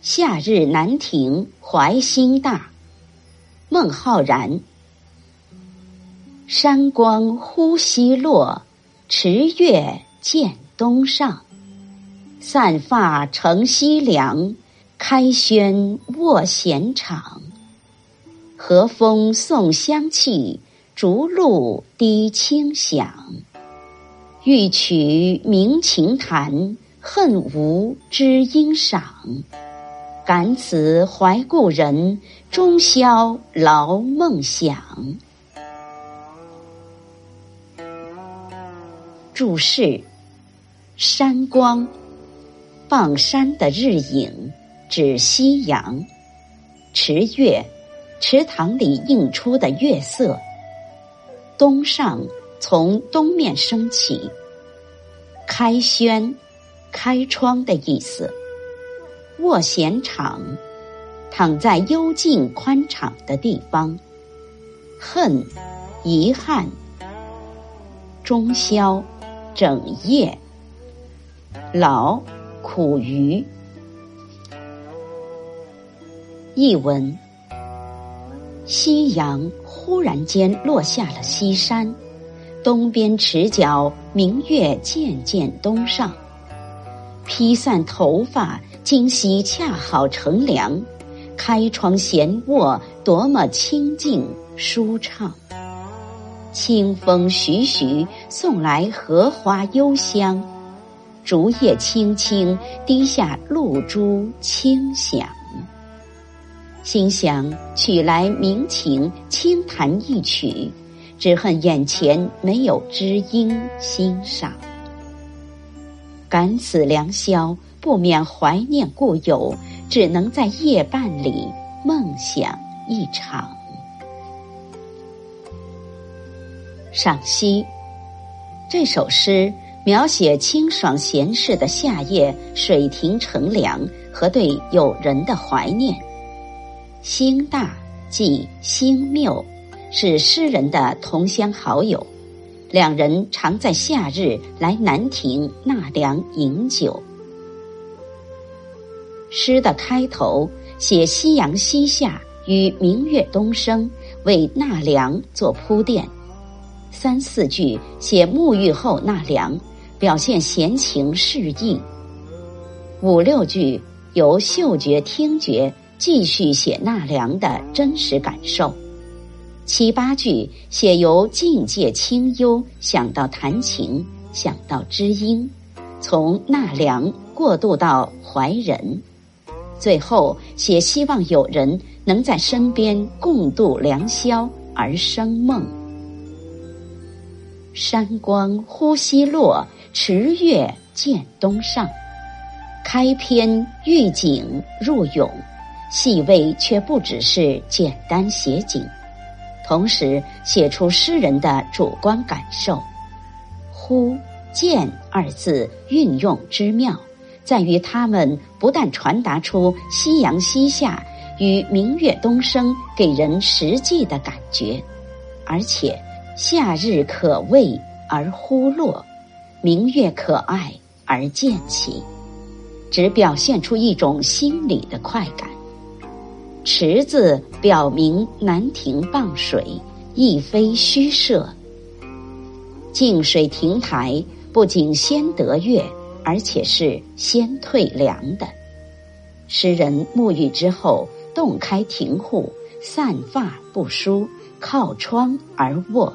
夏日南亭怀心大，孟浩然。山光忽西落，池月见东上。散发乘西凉，开轩卧闲场。和风送香气，竹露滴清响。欲取鸣琴弹，恨无知音赏。感此怀故人，终宵劳梦想。注释：山光，傍山的日影，指夕阳；池月，池塘里映出的月色；东上，从东面升起；开轩，开窗的意思。卧闲场，躺在幽静宽敞的地方。恨，遗憾。终宵，整夜。劳，苦于。译文：夕阳忽然间落下了西山，东边池角明月渐渐东上，披散头发。今夕恰好乘凉，开窗闲卧，多么清静舒畅。清风徐徐，送来荷花幽香，竹叶青青，滴下露珠清响。心想取来鸣琴轻弹一曲，只恨眼前没有知音欣赏。感此良宵。不免怀念故友，只能在夜半里梦想一场。赏析：这首诗描写清爽闲适的夏夜，水亭乘凉和对友人的怀念。星大即星谬，是诗人的同乡好友，两人常在夏日来南亭纳凉饮酒。诗的开头写夕阳西下与明月东升，为纳凉做铺垫；三四句写沐浴后纳凉，表现闲情适意；五六句由嗅觉、听觉继续写纳凉的真实感受；七八句写由境界清幽想到弹琴，想到知音，从纳凉过渡到怀人。最后写希望有人能在身边共度良宵而生梦。山光忽西落，池月渐东上。开篇寓景入咏，细微却不只是简单写景，同时写出诗人的主观感受。忽见二字运用之妙。在于他们不但传达出夕阳西下与明月东升给人实际的感觉，而且夏日可畏而忽落，明月可爱而渐起，只表现出一种心理的快感。池子表明南亭傍水，亦非虚设。静水亭台不仅先得月。而且是先退凉的。诗人沐浴之后，洞开庭户，散发不舒，靠窗而卧，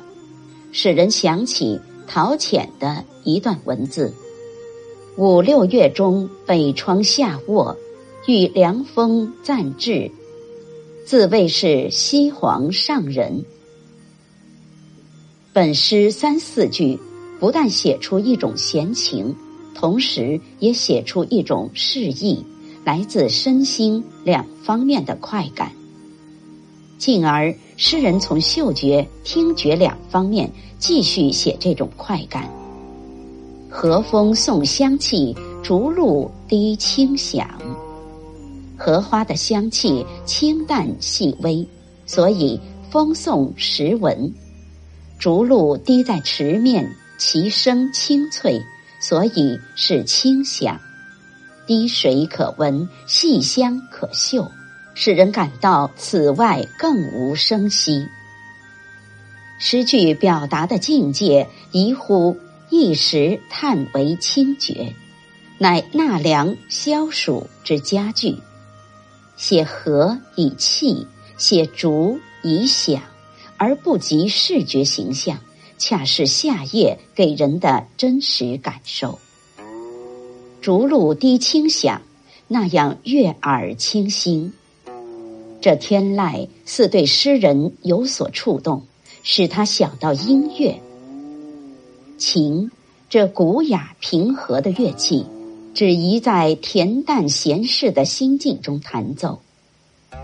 使人想起陶潜的一段文字：“五六月中，北窗下卧，遇凉风暂至，自谓是西皇上人。”本诗三四句，不但写出一种闲情。同时也写出一种示意，来自身心两方面的快感。进而，诗人从嗅觉、听觉两方面继续写这种快感。和风送香气，竹露滴清响。荷花的香气清淡细微，所以风送时闻。竹露滴在池面。其声清脆，所以是清响。滴水可闻，细香可嗅，使人感到此外更无声息。诗句表达的境界，宜乎一时叹为清绝，乃纳凉消暑之佳句。写和以气，写竹以响，而不及视觉形象，恰是夏夜给人的真实感受。竹露滴清响，那样悦耳清新。这天籁似对诗人有所触动，使他想到音乐。琴，这古雅平和的乐器。只宜在恬淡闲适的心境中弹奏。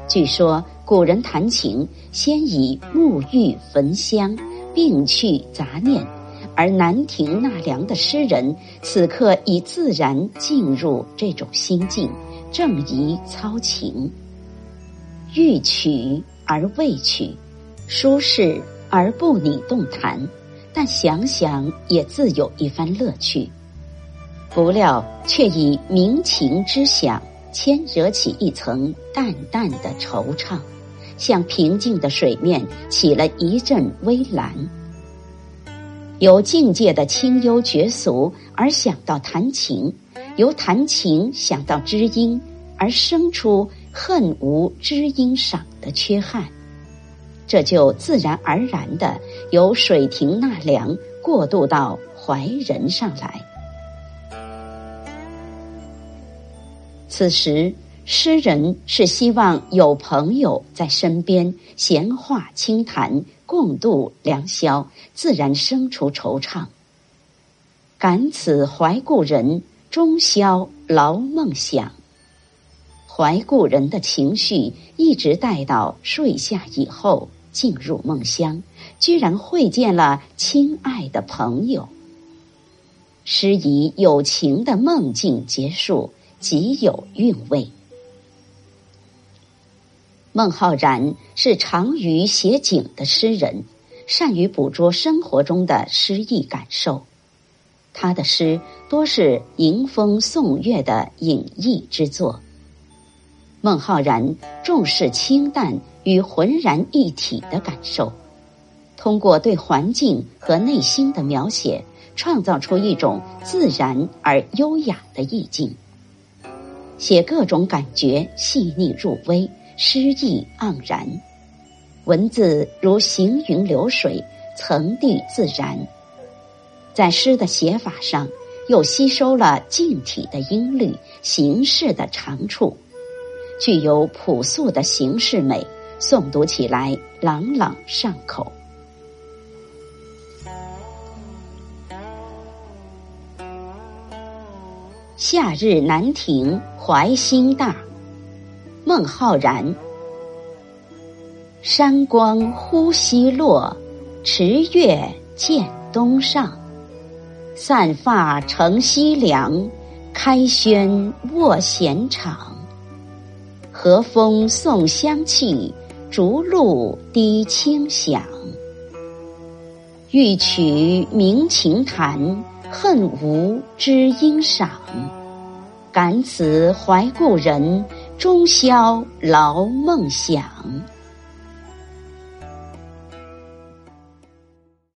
据说古人弹琴先以沐浴焚香，并去杂念；而南亭纳凉的诗人此刻已自然进入这种心境，正宜操琴。欲曲而未曲，舒适而不拟动弹，但想想也自有一番乐趣。不料，却以鸣琴之响牵惹起一层淡淡的惆怅，像平静的水面起了一阵微澜。由境界的清幽绝俗而想到弹琴，由弹琴想到知音，而生出恨无知音赏的缺憾，这就自然而然的由水亭纳凉过渡到怀人上来。此时，诗人是希望有朋友在身边闲话轻谈，共度良宵，自然生出惆怅。感此怀故人，终宵劳梦想。怀故人的情绪一直带到睡下以后，进入梦乡，居然会见了亲爱的朋友。诗以友情的梦境结束。极有韵味。孟浩然是长于写景的诗人，善于捕捉生活中的诗意感受。他的诗多是迎风送月的隐逸之作。孟浩然重视清淡与浑然一体的感受，通过对环境和内心的描写，创造出一种自然而优雅的意境。写各种感觉细腻入微，诗意盎然，文字如行云流水，层递自然。在诗的写法上，又吸收了静体的音律、形式的长处，具有朴素的形式美，诵读起来朗朗上口。夏日南亭怀心大，孟浩然。山光忽西落，池月渐东上。散发乘西凉，开轩卧闲场。和风送香气，竹露滴清响。欲取鸣琴弹。恨无知音赏，感此怀故人，终宵劳梦想。